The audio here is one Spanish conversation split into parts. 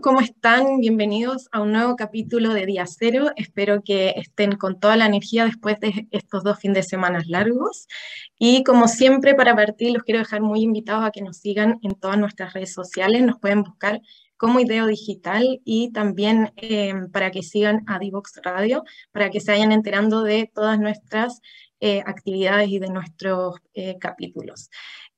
¿cómo están? Bienvenidos a un nuevo capítulo de Día Cero. Espero que estén con toda la energía después de estos dos fines de semana largos. Y como siempre, para partir, los quiero dejar muy invitados a que nos sigan en todas nuestras redes sociales. Nos pueden buscar como Ideo Digital y también em, para que sigan a Divox Radio, para que se vayan enterando de todas nuestras eh, actividades y de nuestros eh, capítulos.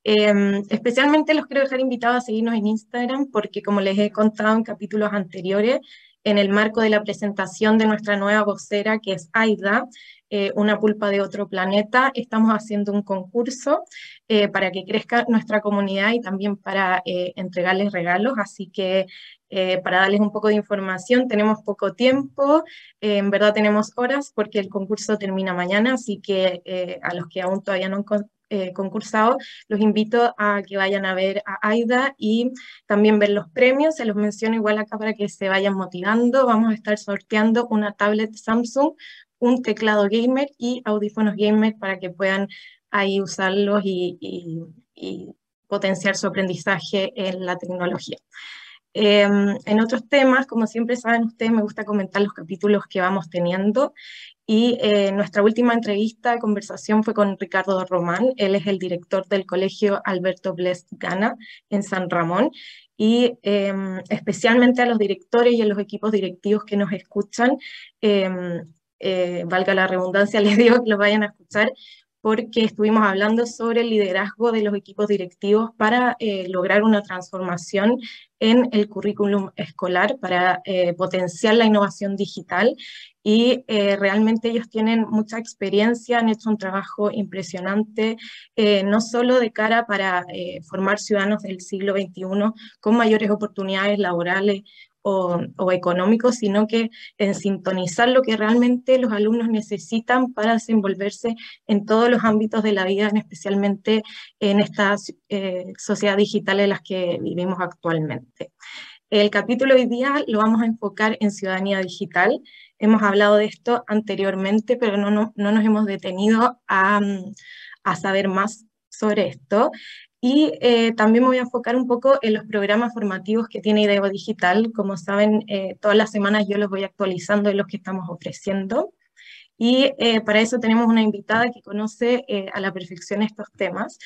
Em, especialmente los quiero dejar invitados a seguirnos en Instagram porque como les he contado en capítulos anteriores, en el marco de la presentación de nuestra nueva vocera que es Aida, eh, una pulpa de otro planeta, estamos haciendo un concurso eh, para que crezca nuestra comunidad y también para eh, entregarles regalos, así que para darles un poco de información, tenemos poco tiempo, en verdad tenemos horas porque el concurso termina mañana, así que a los que aún todavía no han eh, concursado, los invito a que vayan a ver a AIDA y también ver los premios. Se los menciono igual acá para que se vayan motivando. Vamos a estar sorteando una tablet Samsung, un teclado gamer y audífonos gamer para que puedan ahí usarlos y, y potenciar su aprendizaje en la tecnología. Em, en otros temas, como siempre saben ustedes, me gusta comentar los capítulos que vamos teniendo. Y eh, nuestra última entrevista, conversación fue con Ricardo Román. Él es el director del colegio Alberto Blest Gana en San Ramón. Y em, especialmente a los directores y a los equipos directivos que nos escuchan, em, eh, valga la redundancia, les digo que los vayan a escuchar, porque estuvimos hablando sobre el liderazgo de los equipos directivos para eh, lograr una transformación en el currículum escolar, para eh, potenciar la innovación digital. Y eh, realmente ellos tienen mucha experiencia, han hecho un trabajo impresionante, no solo de cara para formar ciudadanos del siglo XXI con mayores oportunidades laborales o, económico, sino que en sintonizar lo que realmente los alumnos necesitan para desenvolverse en todos los ámbitos de la vida, especialmente en esta eh, sociedad digital en las que vivimos actualmente. El capítulo hoy día lo vamos a enfocar en ciudadanía digital. Hemos hablado de esto anteriormente, pero no, no, no nos hemos detenido a, a saber más sobre esto. Y eh, también me voy a enfocar un poco en los programas formativos que tiene IDEO Digital. Como saben, eh, todas las semanas yo los voy actualizando en los que estamos ofreciendo. Y eh, para eso tenemos una invitada que conoce a la perfección estos temas.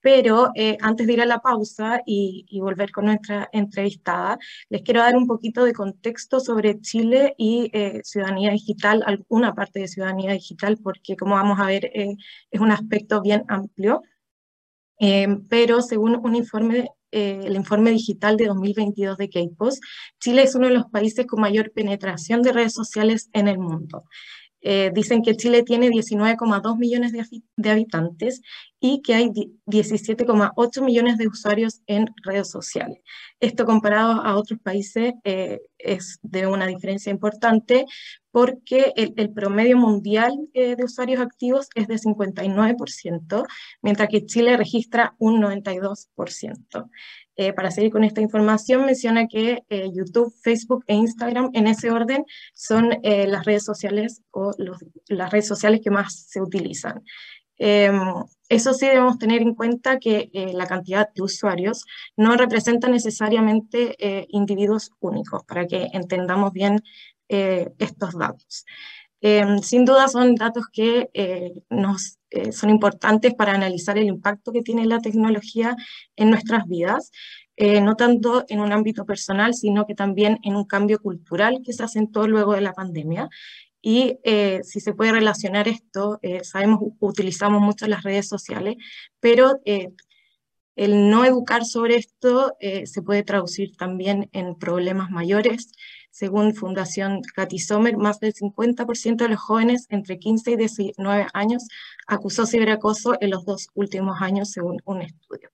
Pero antes de ir a la pausa y, y, volver con nuestra entrevistada, les quiero dar un poquito de contexto sobre Chile y ciudadanía digital, alguna parte de ciudadanía digital, porque como vamos a ver es un aspecto bien amplio. Em, pero según un informe, eh, el informe digital de 2022 de Kpos, Chile es uno de los países con mayor penetración de redes sociales en el mundo. Eh, dicen que Chile tiene 19,2 millones de, habitantes y que hay 17,8 millones de usuarios en redes sociales. Esto comparado a otros países eh, es de una diferencia importante porque el, promedio mundial eh, de usuarios activos es de 59%, mientras que Chile registra un 92%. Eh, para seguir con esta información, menciona que eh, YouTube, Facebook e Instagram, en ese orden, son eh, las redes sociales o las redes sociales que más se utilizan. Em, eso sí debemos tener en cuenta que la cantidad de usuarios no representa necesariamente individuos únicos, para que entendamos bien estos datos. Em, sin duda son datos que nos eh, son importantes para analizar el impacto que tiene la tecnología en nuestras vidas, eh, no tanto en un ámbito personal, sino que también en un cambio cultural que se asentó luego de la pandemia. Y eh, si se puede relacionar esto, sabemos, utilizamos mucho las redes sociales, pero el no educar sobre esto se puede traducir también en problemas mayores, según Fundación Katy Sommer, más del 50% de los jóvenes entre 15 y 19 años acusó ciberacoso en los dos últimos años, según un estudio.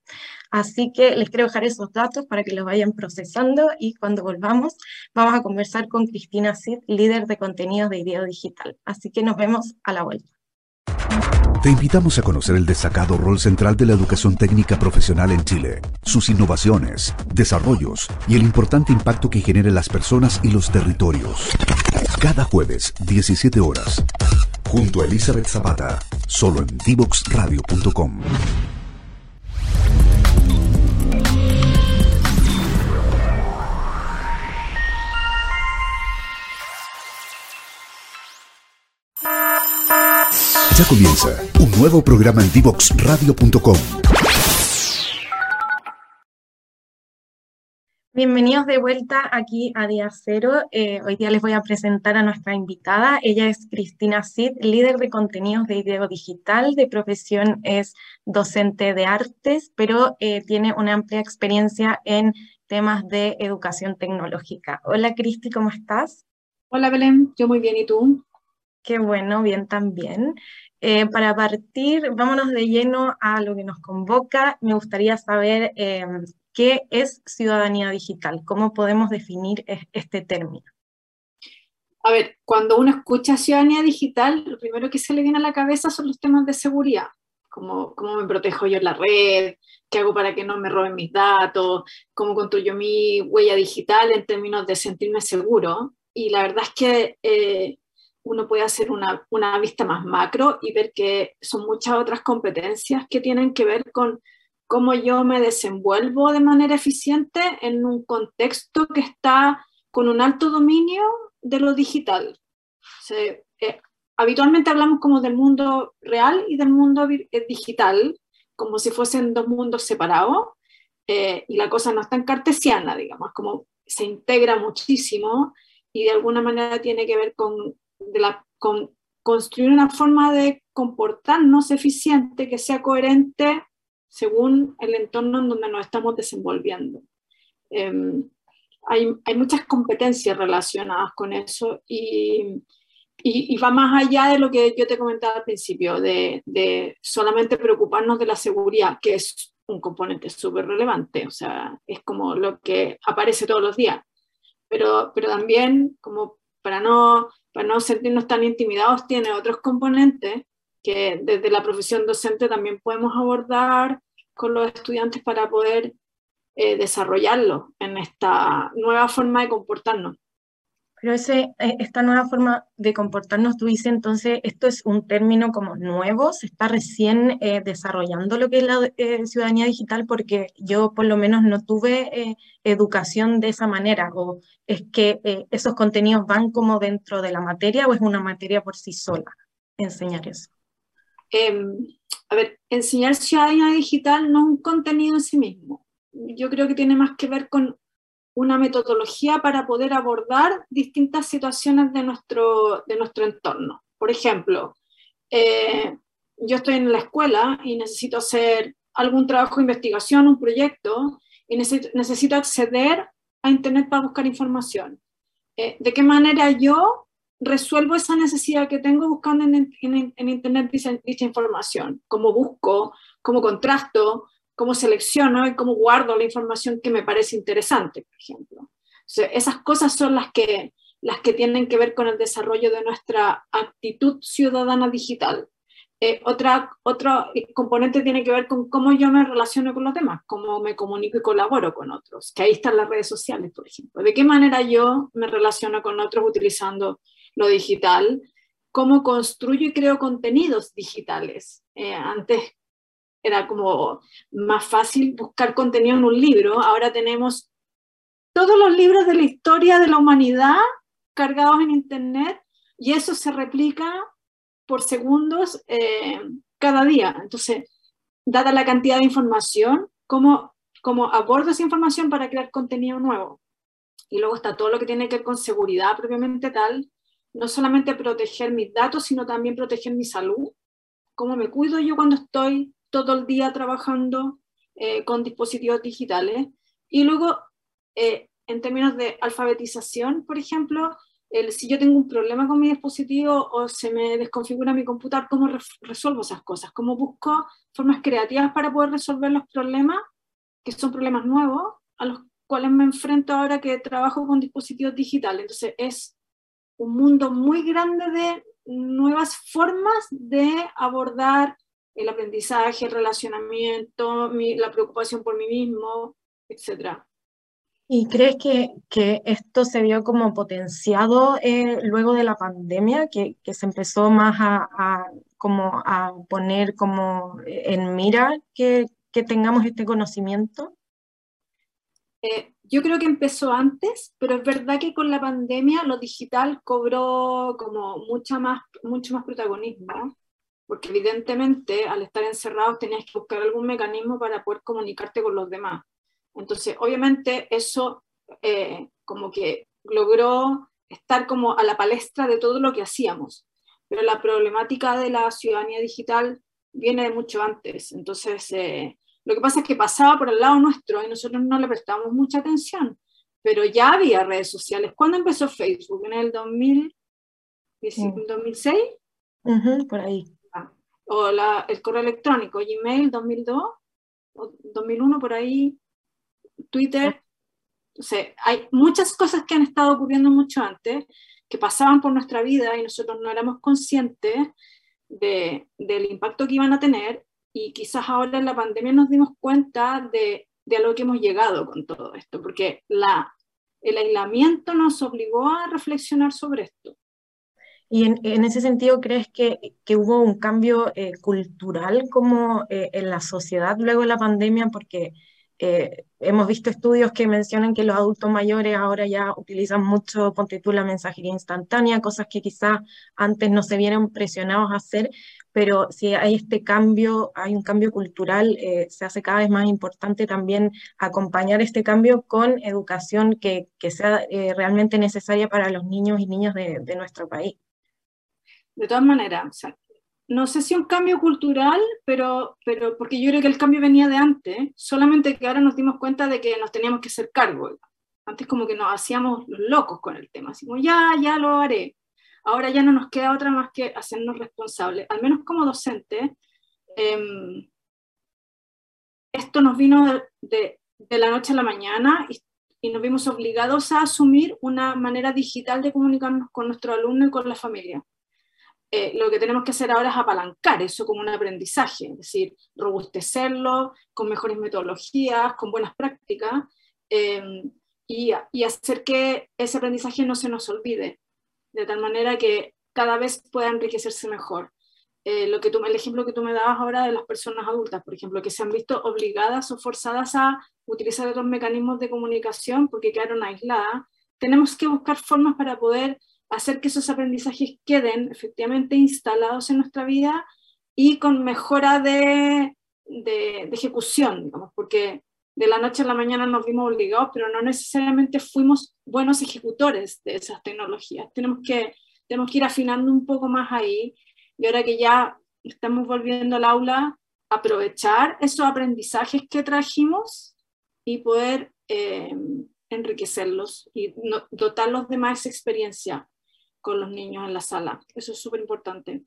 Así que les quiero dejar esos datos para que los vayan procesando y cuando volvamos vamos a conversar con Cristina Cid, líder de contenidos de Idea Digital. Así que nos vemos a la vuelta. Te invitamos a conocer el destacado rol central de la educación técnica profesional en Chile, sus innovaciones, desarrollos y el importante impacto que genera en las personas y los territorios. Cada jueves, 17 horas, junto a Elizabeth Zapata, solo en divoxradio.com. Ya comienza un nuevo programa en DivoxRadio.com. Bienvenidos de vuelta aquí a Día Cero. Eh, hoy día les voy a presentar a nuestra invitada. Ella es Cristina Cid, líder de contenidos de Ideo Digital. De profesión es docente de artes, pero eh, tiene una amplia experiencia en temas de educación tecnológica. Hola Cristi, ¿cómo estás? Hola Belén, yo muy bien, ¿y tú? Qué bueno, bien también. Eh, para partir, vámonos de lleno a lo que nos convoca. Me gustaría saber em, qué es ciudadanía digital, cómo podemos definir este término. A ver, cuando uno escucha ciudadanía digital, lo primero que se le viene a la cabeza son los temas de seguridad, como cómo me protejo yo en la red, qué hago para que no me roben mis datos, cómo construyo mi huella digital en términos de sentirme seguro. Y la verdad es que eh, uno puede hacer una, una, vista más macro y ver que son muchas otras competencias que tienen que ver con cómo yo me desenvuelvo de manera eficiente en un contexto que está con un alto dominio de lo digital. Eh, habitualmente hablamos como del mundo real y del mundo eh, digital, como si fuesen dos mundos separados, eh, y la cosa no es tan cartesiana, digamos, como se integra muchísimo y de alguna manera tiene que ver con de la, con construir una forma de comportarnos eficiente que sea coherente según el entorno en donde nos estamos desenvolviendo. Em, hay, hay, muchas competencias relacionadas con eso y, y, va más allá de lo que yo te comentaba al principio, de, de solamente preocuparnos de la seguridad, que es un componente súper relevante, o sea, es como lo que aparece todos los días, pero, pero también como para no para no sentirnos tan intimidados, tiene otros componentes que desde la profesión docente también podemos abordar con los estudiantes para poder eh, desarrollarlo en esta nueva forma de comportarnos. Pero ese, eh, esta nueva forma de comportarnos, tú dices entonces, esto es un término como nuevo, se está recién eh, desarrollando lo que es la eh, ciudadanía digital, porque yo por lo menos no tuve educación de esa manera, o es que esos contenidos van como dentro de la materia o es una materia por sí sola, enseñar eso. Em, a ver, enseñar ciudadanía digital no es un contenido en sí mismo. Yo creo que tiene más que ver con una metodología para poder abordar distintas situaciones de nuestro, de nuestro entorno. Por ejemplo, eh, yo estoy en la escuela y necesito hacer algún trabajo de investigación, un proyecto, y necesito, acceder a Internet para buscar información. Eh, ¿De qué manera yo resuelvo esa necesidad que tengo buscando en, en Internet dicha, dicha, información? ¿Cómo busco? ¿Cómo contrasto? Cómo selecciono y cómo guardo la información que me parece interesante, por ejemplo. esas cosas son las que, las que tienen que ver con el desarrollo de nuestra actitud ciudadana digital. Eh, otra, otro componente tiene que ver con cómo yo me relaciono con los demás, cómo me comunico y colaboro con otros, que ahí están las redes sociales, por ejemplo. De qué manera yo me relaciono con otros utilizando lo digital, cómo construyo y creo contenidos digitales. Eh, antes era como más fácil buscar contenido en un libro. Ahora tenemos todos los libros de la historia de la humanidad cargados en Internet y eso se replica por segundos eh, cada día. Entonces, dada la cantidad de información, ¿cómo, ¿cómo abordo esa información para crear contenido nuevo? Y luego está todo lo que tiene que ver con seguridad propiamente tal, no solamente proteger mis datos, sino también proteger mi salud, cómo me cuido yo cuando estoy todo el día trabajando eh, con dispositivos digitales. Y luego, eh, en términos de alfabetización, por ejemplo, el, si yo tengo un problema con mi dispositivo o se me desconfigura mi computador, ¿cómo resuelvo esas cosas? ¿Cómo busco formas creativas para poder resolver los problemas, que son problemas nuevos, a los cuales me enfrento ahora que trabajo con dispositivos digitales? Entonces, es un mundo muy grande de nuevas formas de abordar el aprendizaje, el relacionamiento, la preocupación por mí mismo, etc. ¿Y crees que, que esto se vio como potenciado eh, luego de la pandemia, que, que se empezó más a, a, como a poner como en mira que, que tengamos este conocimiento? Eh, yo creo que empezó antes, pero es verdad que con la pandemia lo digital cobró como mucha más, mucho más protagonismo porque evidentemente al estar encerrados tenías que buscar algún mecanismo para poder comunicarte con los demás. Entonces, obviamente eso eh, como que logró estar como a la palestra de todo lo que hacíamos, pero la problemática de la ciudadanía digital viene de mucho antes. Entonces, eh, lo que pasa es que pasaba por el lado nuestro y nosotros no le prestamos mucha atención, pero ya había redes sociales. ¿Cuándo empezó Facebook? ¿En el 2000, 2006? por ahí. O la, el correo electrónico, Gmail 2002, o 2001 por ahí, Twitter. O sea, hay muchas cosas que han estado ocurriendo mucho antes, que pasaban por nuestra vida y nosotros no éramos conscientes de, del impacto que iban a tener y quizás ahora en la pandemia nos dimos cuenta de, de a lo que hemos llegado con todo esto, porque la, el aislamiento nos obligó a reflexionar sobre esto. Y en, en ese sentido, ¿crees que, que hubo un cambio eh, cultural como eh, en la sociedad luego de la pandemia? Porque eh, hemos visto estudios que mencionan que los adultos mayores ahora ya utilizan mucho, ponte tú, la mensajería instantánea, cosas que quizás antes no se vieron presionados a hacer, pero si hay este cambio, hay un cambio cultural, se hace cada vez más importante también acompañar este cambio con educación que, que sea realmente necesaria para los niños y niñas de, de nuestro país. De todas maneras, no sé si un cambio cultural, pero, pero porque yo creo que el cambio venía de antes, solamente que ahora nos dimos cuenta de que nos teníamos que hacer cargo. Antes como que nos hacíamos los locos con el tema, así ya, ya lo haré. Ahora ya no nos queda otra más que hacernos responsables, al menos como docente. Eh, esto nos vino de, de, la noche a la mañana y, y nos vimos obligados a asumir una manera digital de comunicarnos con nuestro alumno y con la familia. Eh, lo que tenemos que hacer ahora es apalancar eso como un aprendizaje, es decir, robustecerlo con mejores metodologías, con buenas prácticas, y, y, hacer que ese aprendizaje no se nos olvide, de tal manera que cada vez pueda enriquecerse mejor. Eh, lo que tú, el ejemplo que tú me dabas ahora de las personas adultas, por ejemplo, que se han visto obligadas o forzadas a utilizar otros mecanismos de comunicación porque quedaron aisladas, tenemos que buscar formas para poder hacer que esos aprendizajes queden efectivamente instalados en nuestra vida y con mejora de, de, de, ejecución, digamos, porque de la noche a la mañana nos vimos obligados, pero no necesariamente fuimos buenos ejecutores de esas tecnologías. Tenemos que, tenemos que ir afinando un poco más ahí y ahora que ya estamos volviendo al aula, aprovechar esos aprendizajes que trajimos y poder eh, enriquecerlos y dotarlos de más experiencia con los niños en la sala. Eso es súper importante.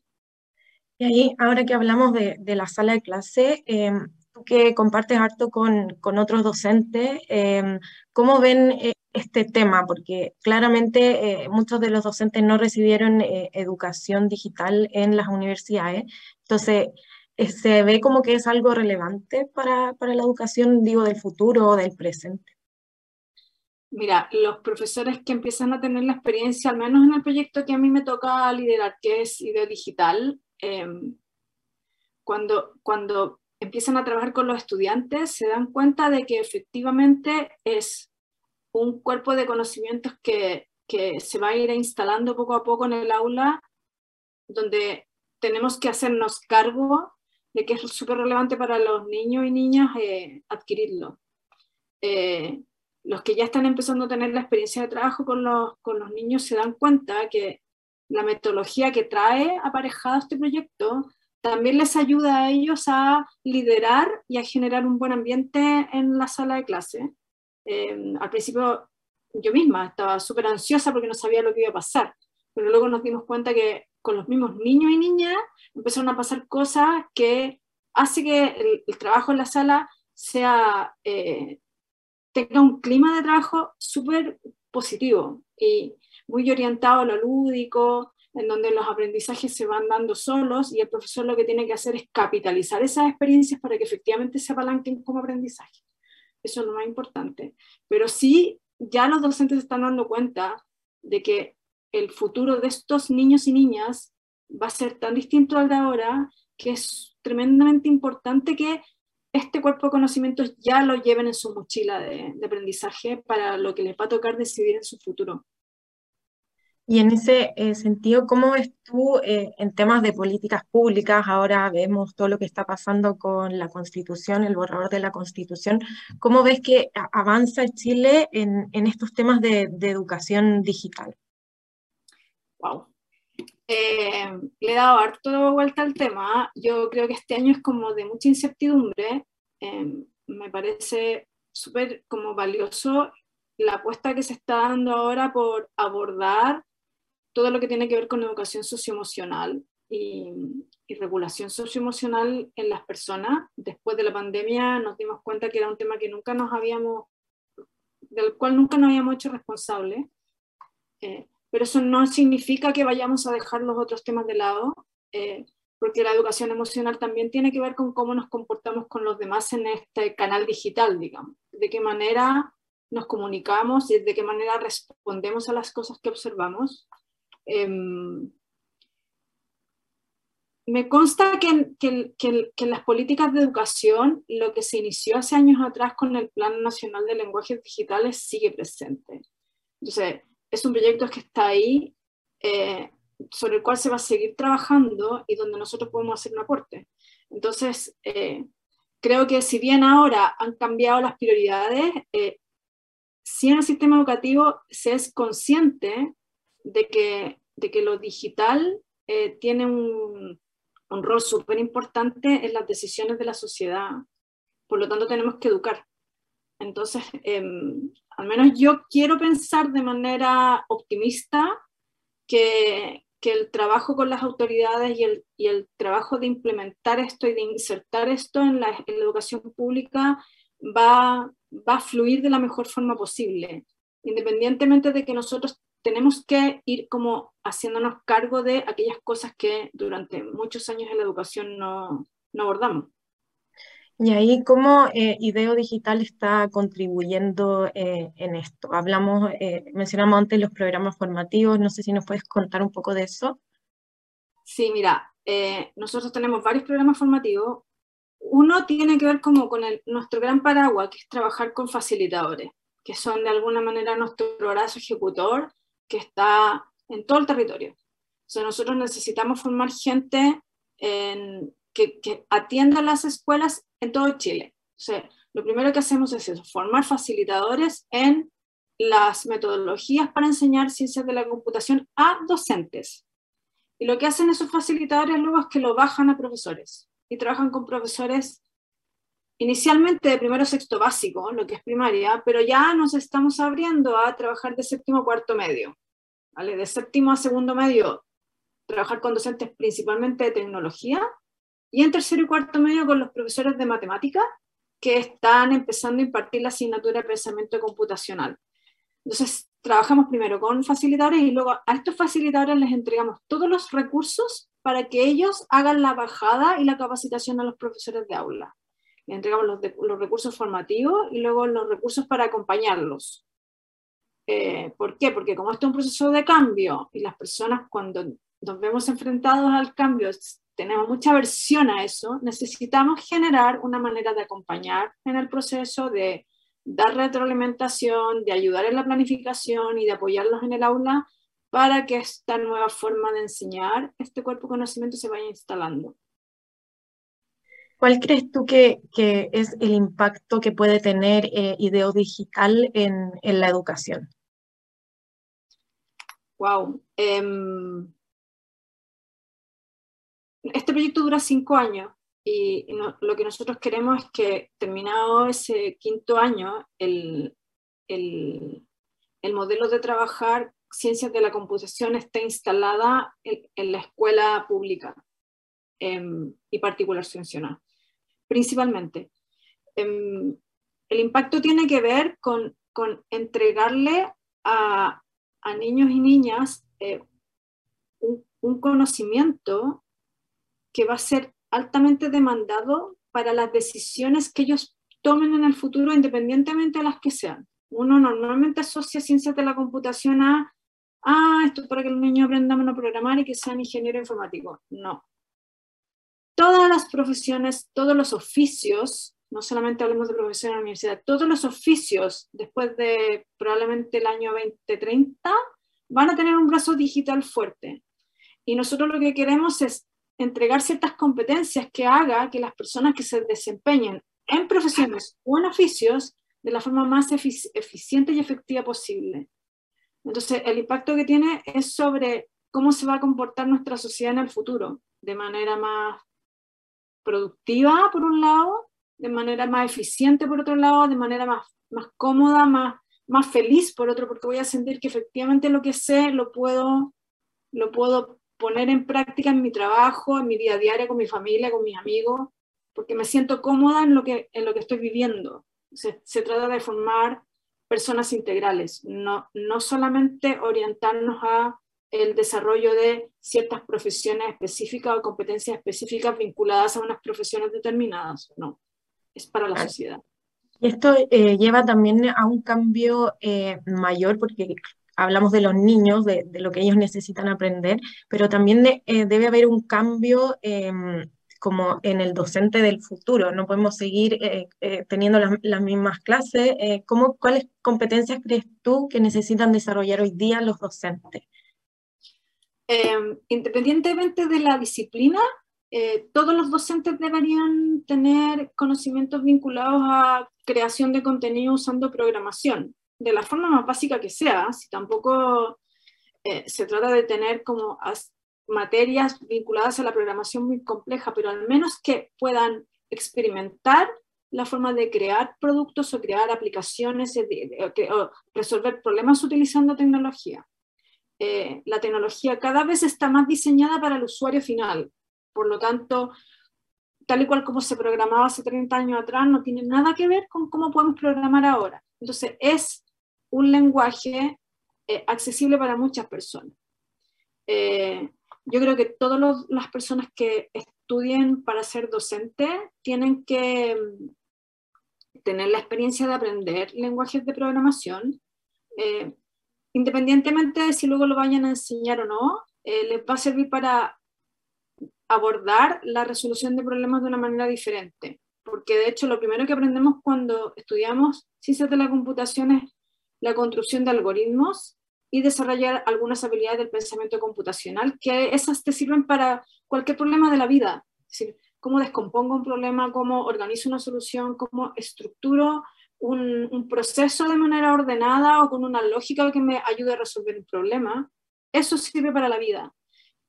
Y ahí, ahora que hablamos de, la sala de clase, eh, tú que compartes harto con, otros docentes, eh, ¿cómo ven eh, este tema? Porque claramente muchos de los docentes no recibieron educación digital en las universidades. Entonces, ¿se ve como que es algo relevante para, para la educación, digo, del futuro o del presente? Mira, los profesores que empiezan a tener la experiencia, al menos en el proyecto que a mí me toca liderar, que es IDEO Digital, eh, cuando, cuando empiezan a trabajar con los estudiantes, se dan cuenta de que efectivamente es un cuerpo de conocimientos que, que se va a ir instalando poco a poco en el aula, donde tenemos que hacernos cargo de que es súper relevante para los niños y niñas eh, adquirirlo. Eh, los que ya están empezando a tener la experiencia de trabajo con los, con los niños se dan cuenta que la metodología que trae aparejado este proyecto también les ayuda a ellos a liderar y a generar un buen ambiente en la sala de clase. Eh, al principio yo misma estaba súper ansiosa porque no sabía lo que iba a pasar, pero luego nos dimos cuenta que con los mismos niños y niñas empezaron a pasar cosas que hace que el, el trabajo en la sala sea eh, tenga un clima de trabajo súper positivo y muy orientado a lo lúdico, en donde los aprendizajes se van dando solos y el profesor lo que tiene que hacer es capitalizar esas experiencias para que efectivamente se apalanquen como aprendizaje. Eso es lo más importante. Pero sí, ya los docentes están dando cuenta de que el futuro de estos niños y niñas va a ser tan distinto al de ahora que es tremendamente importante que este cuerpo de conocimientos ya lo lleven en su mochila de, de, aprendizaje para lo que les va a tocar decidir en su futuro. Y en ese eh, sentido, ¿cómo ves tú eh, en temas de políticas públicas? Ahora vemos todo lo que está pasando con la Constitución, el borrador de la Constitución. ¿Cómo ves que avanza Chile en, estos temas de, educación digital? Wow. Eh, le he dado harto vuelta al tema. Yo creo que este año es como de mucha incertidumbre. me parece súper como valioso la apuesta que se está dando ahora por abordar todo lo que tiene que ver con educación socioemocional y, y regulación socioemocional en las personas. Después de la pandemia nos dimos cuenta que era un tema que nunca nos habíamos, del cual nunca nos habíamos hecho responsables. Eh, pero eso no significa que vayamos a dejar los otros temas de lado, eh, porque la educación emocional también tiene que ver con cómo nos comportamos con los demás en este canal digital, digamos. De qué manera nos comunicamos y de qué manera respondemos a las cosas que observamos. Em, me consta que, que, las políticas de educación, lo que se inició hace años atrás con el Plan Nacional de Lenguajes Digitales sigue presente. Entonces, es un proyecto que está ahí, eh, sobre el cual se va a seguir trabajando y donde nosotros podemos hacer un aporte. Entonces, eh, creo que si bien ahora han cambiado las prioridades, eh, si en el sistema educativo se es consciente de que, de que lo digital eh, tiene un, rol súper importante en las decisiones de la sociedad. Por lo tanto, tenemos que educar. Entonces, em, al menos yo quiero pensar de manera optimista que, que el trabajo con las autoridades y el, y el, trabajo de implementar esto y de insertar esto en la, educación pública va, va a fluir de la mejor forma posible, independientemente de que nosotros tenemos que ir como haciéndonos cargo de aquellas cosas que durante muchos años en la educación no, no abordamos. Y ahí, ¿cómo eh, IDEO Digital está contribuyendo eh, en esto? Hablamos, eh, mencionamos antes los programas formativos, no sé si nos puedes contar un poco de eso. Sí, mira, eh, nosotros tenemos varios programas formativos. Uno tiene que ver como con el, nuestro gran paraguas, que es trabajar con facilitadores, que son de alguna manera nuestro brazo ejecutor que está en todo el territorio. O sea, nosotros necesitamos formar gente que, que, atienda las escuelas en todo Chile. O sea, lo primero que hacemos es eso, formar facilitadores en las metodologías para enseñar ciencias de la computación a docentes. Y lo que hacen esos facilitadores luego es que lo bajan a profesores y trabajan con profesores inicialmente de primero sexto básico, lo que es primaria, pero ya nos estamos abriendo a trabajar de séptimo cuarto medio. ¿vale? De séptimo a segundo medio, trabajar con docentes principalmente de tecnología, y en tercero y cuarto medio con los profesores de matemática que están empezando a impartir la asignatura de pensamiento computacional. Entonces, trabajamos primero con facilitadores y luego a estos facilitadores les entregamos todos los recursos para que ellos hagan la bajada y la capacitación a los profesores de aula. Les entregamos los, los recursos formativos y luego los recursos para acompañarlos. Eh, ¿Por qué? Porque como esto es un proceso de cambio y las personas cuando nos vemos enfrentados al cambio tenemos mucha aversión a eso, necesitamos generar una manera de acompañar en el proceso, de dar retroalimentación, de ayudar en la planificación y de apoyarlos en el aula para que esta nueva forma de enseñar, este cuerpo de conocimiento se vaya instalando. ¿Cuál crees tú que, que es el impacto que puede tener eh, IDEO Digital en, en, la educación? Wow. Este proyecto dura cinco años y lo que nosotros queremos es que terminado ese quinto año, el, el, el, modelo de trabajar ciencias de la computación esté instalada en, en la escuela pública em, y particular subvencionada, principalmente. Em, el impacto tiene que ver con, con entregarle a, a, niños y niñas eh, un, un conocimiento que va a ser altamente demandado para las decisiones que ellos tomen en el futuro, independientemente de las que sean. Uno normalmente asocia ciencias de la computación a, ah, esto es para que el niño aprenda a programar y que sean ingeniero informático. No. Todas las profesiones, todos los oficios, no solamente hablemos de profesión en la universidad, todos los oficios después de probablemente el año 2030 van a tener un brazo digital fuerte. Y nosotros lo que queremos es entregar ciertas competencias que haga que las personas que se desempeñen en profesiones o en oficios de la forma más eficiente y efectiva posible. Entonces, el impacto que tiene es sobre cómo se va a comportar nuestra sociedad en el futuro, de manera más productiva, por un lado, de manera más eficiente, por otro lado, de manera más, más cómoda, más, más feliz, por otro, porque voy a sentir que efectivamente lo que sé lo puedo, lo puedo poner en práctica en mi trabajo, en mi día a día, con mi familia, con mis amigos, porque me siento cómoda en lo que, en lo que estoy viviendo. Se, se trata de formar personas integrales, no, no solamente orientarnos a el desarrollo de ciertas profesiones específicas o competencias específicas vinculadas a unas profesiones determinadas, no, es para la sociedad. Esto eh, lleva también a un cambio eh, mayor porque hablamos de los niños, de, lo que ellos necesitan aprender, pero también eh, debe haber un cambio em, como en el docente del futuro. No podemos seguir teniendo las, mismas clases. ¿cómo, ¿Cuáles competencias crees tú que necesitan desarrollar hoy día los docentes? Em, independientemente de la disciplina, eh, todos los docentes deberían tener conocimientos vinculados a creación de contenido usando programación, de la forma más básica que sea, si tampoco eh, se trata de tener como materias vinculadas a la programación muy compleja, pero al menos que puedan experimentar la forma de crear productos o crear aplicaciones o resolver problemas utilizando tecnología. Eh, la tecnología cada vez está más diseñada para el usuario final. Por lo tanto, tal y cual como se programaba hace 30 años atrás, no tiene nada que ver con cómo podemos programar ahora. Entonces, es un lenguaje eh, accesible para muchas personas. Eh, yo creo que todas las personas que estudien para ser docente tienen que mm, tener la experiencia de aprender lenguajes de programación, independientemente de si luego lo vayan a enseñar o no, eh, les va a servir para abordar la resolución de problemas de una manera diferente. Porque de hecho lo primero que aprendemos cuando estudiamos ciencias de la computación es la construcción de algoritmos y desarrollar algunas habilidades del pensamiento computacional, que esas te sirven para cualquier problema de la vida. Es decir, cómo descompongo un problema, cómo organizo una solución, cómo estructuro un, proceso de manera ordenada o con una lógica que me ayude a resolver el problema, eso sirve para la vida.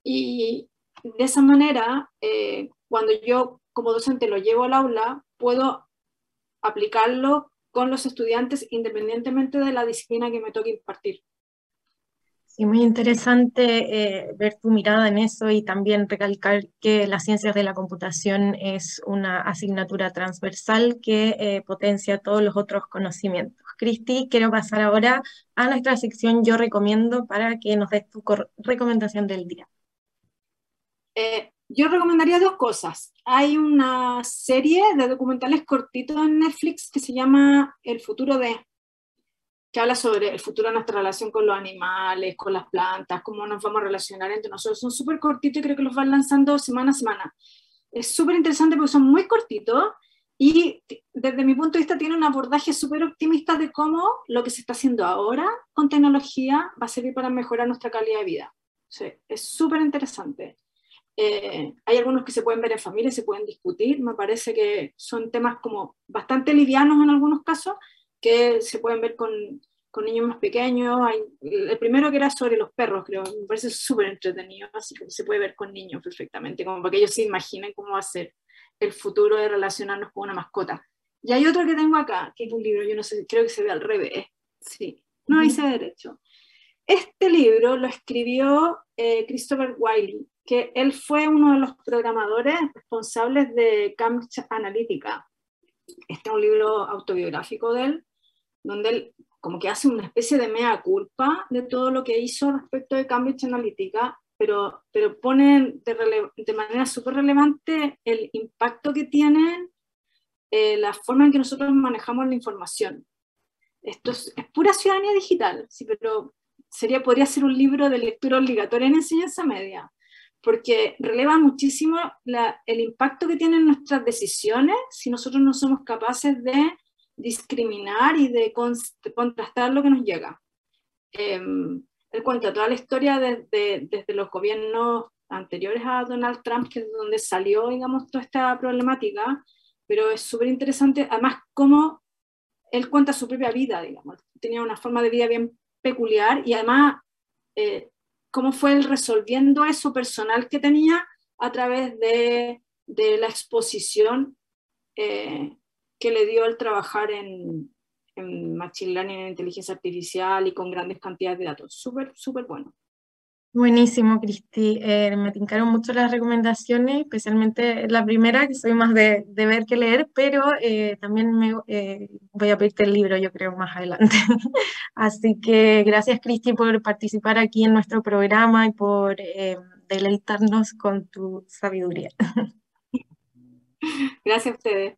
Y de esa manera, eh, cuando yo como docente lo llevo al aula, puedo aplicarlo con los estudiantes independientemente de la disciplina que me toque impartir. Sí, muy interesante eh, ver tu mirada en eso y también recalcar que las ciencias de la computación es una asignatura transversal que eh, potencia todos los otros conocimientos. Cristi, quiero pasar ahora a nuestra sección Yo recomiendo para que nos des tu recomendación del día. Eh, yo recomendaría dos cosas. Hay una serie de documentales cortitos en Netflix que se llama El futuro de que habla sobre el futuro de nuestra relación con los animales, con las plantas, cómo nos vamos a relacionar entre nosotros. Son súper cortitos y creo que los van lanzando semana a semana. Es súper interesante porque son muy cortitos y desde mi punto de vista tiene un abordaje súper optimista de cómo lo que se está haciendo ahora con tecnología va a servir para mejorar nuestra calidad de vida. Sí, es súper interesante. Eh, hay algunos que se pueden ver en familia, se pueden discutir, me parece que son temas como bastante livianos en algunos casos, que se pueden ver con, con niños más pequeños. Hay, el primero que era sobre los perros, creo, me parece súper entretenido, así que se puede ver con niños perfectamente, como para que ellos se imaginen cómo va a ser el futuro de relacionarnos con una mascota. Y hay otro que tengo acá, que es un libro, yo no sé, creo que se ve al revés. Sí, no hice derecho. Este libro lo escribió eh, Christopher Wiley, que él fue uno de los programadores responsables de Cambridge Analytica. Este es un libro autobiográfico de él, donde él como que hace una especie de mea culpa de todo lo que hizo respecto de Cambridge Analytica, pero, pero pone de, de manera súper relevante el impacto que tiene eh, la forma en que nosotros manejamos la información. Esto es, pura ciudadanía digital, sí, pero sería, podría ser un libro de lectura obligatoria en enseñanza media, porque releva muchísimo el impacto que tienen nuestras decisiones si nosotros no somos capaces de discriminar y de contrastar lo que nos llega. Em, él cuenta toda la historia desde, desde los gobiernos anteriores a Donald Trump, que es donde salió, digamos, toda esta problemática, pero es súper interesante, además, cómo él cuenta su propia vida, digamos, tenía una forma de vida bien peculiar y además eh, cómo fue él resolviendo eso personal que tenía a través de, de la exposición eh, que le dio el trabajar en, en Machine Learning, en inteligencia artificial y con grandes cantidades de datos. Súper, súper bueno. Buenísimo, Cristi. Eh, me tincaron mucho las recomendaciones, especialmente la primera, que soy más de, de ver que leer, pero eh, también me, eh, voy a pedirte el libro, yo creo, más adelante. Así que gracias, Cristi, por participar aquí en nuestro programa y por deleitarnos con tu sabiduría. Gracias a ustedes.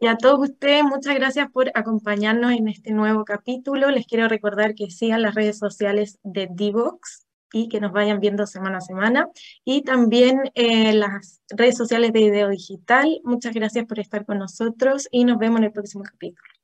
Y a todos ustedes, muchas gracias por acompañarnos en este nuevo capítulo. Les quiero recordar que sigan las redes sociales de Divox y que nos vayan viendo semana a semana. Y también eh, las redes sociales de Ideo Digital. Muchas gracias por estar con nosotros y nos vemos en el próximo capítulo.